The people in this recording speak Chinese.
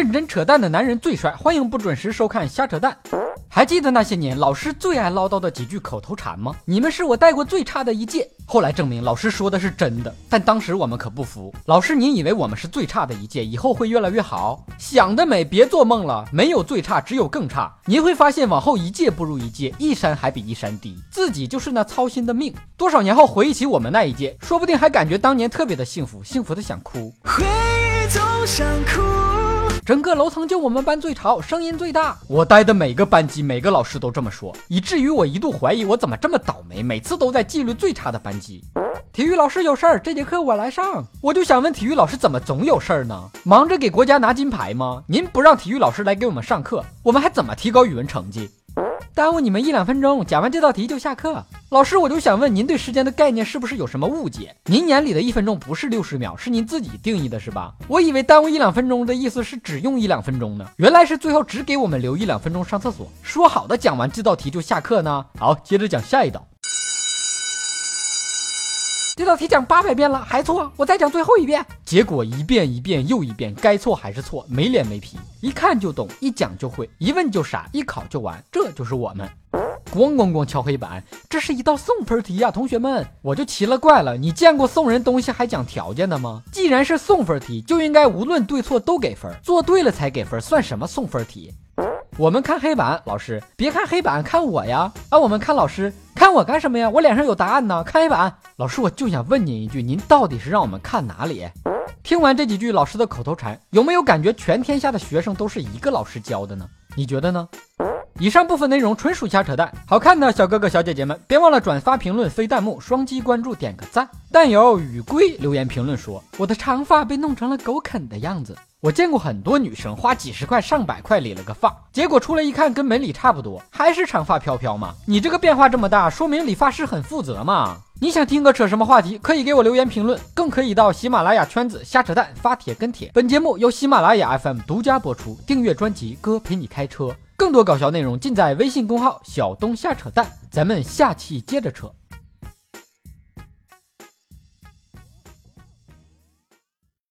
认真扯淡的男人最帅，欢迎不准时收看瞎扯淡。还记得那些年老师最爱唠叨的几句口头禅吗？你们是我带过最差的一届。后来证明老师说的是真的，但当时我们可不服。老师，您以为我们是最差的一届，以后会越来越好？想得美，别做梦了，没有最差，只有更差。您会发现往后一届不如一届，一山还比一山低，自己就是那操心的命。多少年后回忆起我们那一届，说不定还感觉当年特别的幸福，幸福的想哭。回忆总想哭。整个楼层就我们班最吵，声音最大。我待的每个班级，每个老师都这么说，以至于我一度怀疑我怎么这么倒霉，每次都在纪律最差的班级。体育老师有事儿，这节课我来上。我就想问体育老师怎么总有事儿呢？忙着给国家拿金牌吗？您不让体育老师来给我们上课，我们还怎么提高语文成绩？耽误你们一两分钟，讲完这道题就下课。老师，我就想问您，对时间的概念是不是有什么误解？您眼里的一分钟不是六十秒，是您自己定义的，是吧？我以为耽误一两分钟的意思是只用一两分钟呢，原来是最后只给我们留一两分钟上厕所。说好的讲完这道题就下课呢？好，接着讲下一道。这道题讲八百遍了还错，我再讲最后一遍。结果一遍一遍又一遍，该错还是错，没脸没皮，一看就懂，一讲就会，一问就傻，一考就完，这就是我们。咣咣咣敲黑板，这是一道送分题呀，同学们，我就奇了怪了，你见过送人东西还讲条件的吗？既然是送分题，就应该无论对错都给分，做对了才给分，算什么送分题？我们看黑板，老师别看黑板，看我呀！啊，我们看老师，看我干什么呀？我脸上有答案呢。看黑板，老师我就想问您一句，您到底是让我们看哪里？听完这几句老师的口头禅，有没有感觉全天下的学生都是一个老师教的呢？你觉得呢？以上部分内容纯属瞎扯淡，好看的小哥哥小姐姐们，别忘了转发、评论、飞弹幕、双击关注、点个赞。但有雨归留言评论说，我的长发被弄成了狗啃的样子。我见过很多女生花几十块上百块理了个发，结果出来一看跟没理差不多，还是长发飘飘吗？你这个变化这么大，说明理发师很负责嘛？你想听个扯什么话题，可以给我留言评论，更可以到喜马拉雅圈子瞎扯淡发帖跟帖。本节目由喜马拉雅 FM 独家播出，订阅专辑哥陪你开车，更多搞笑内容尽在微信公号小东瞎扯淡，咱们下期接着扯。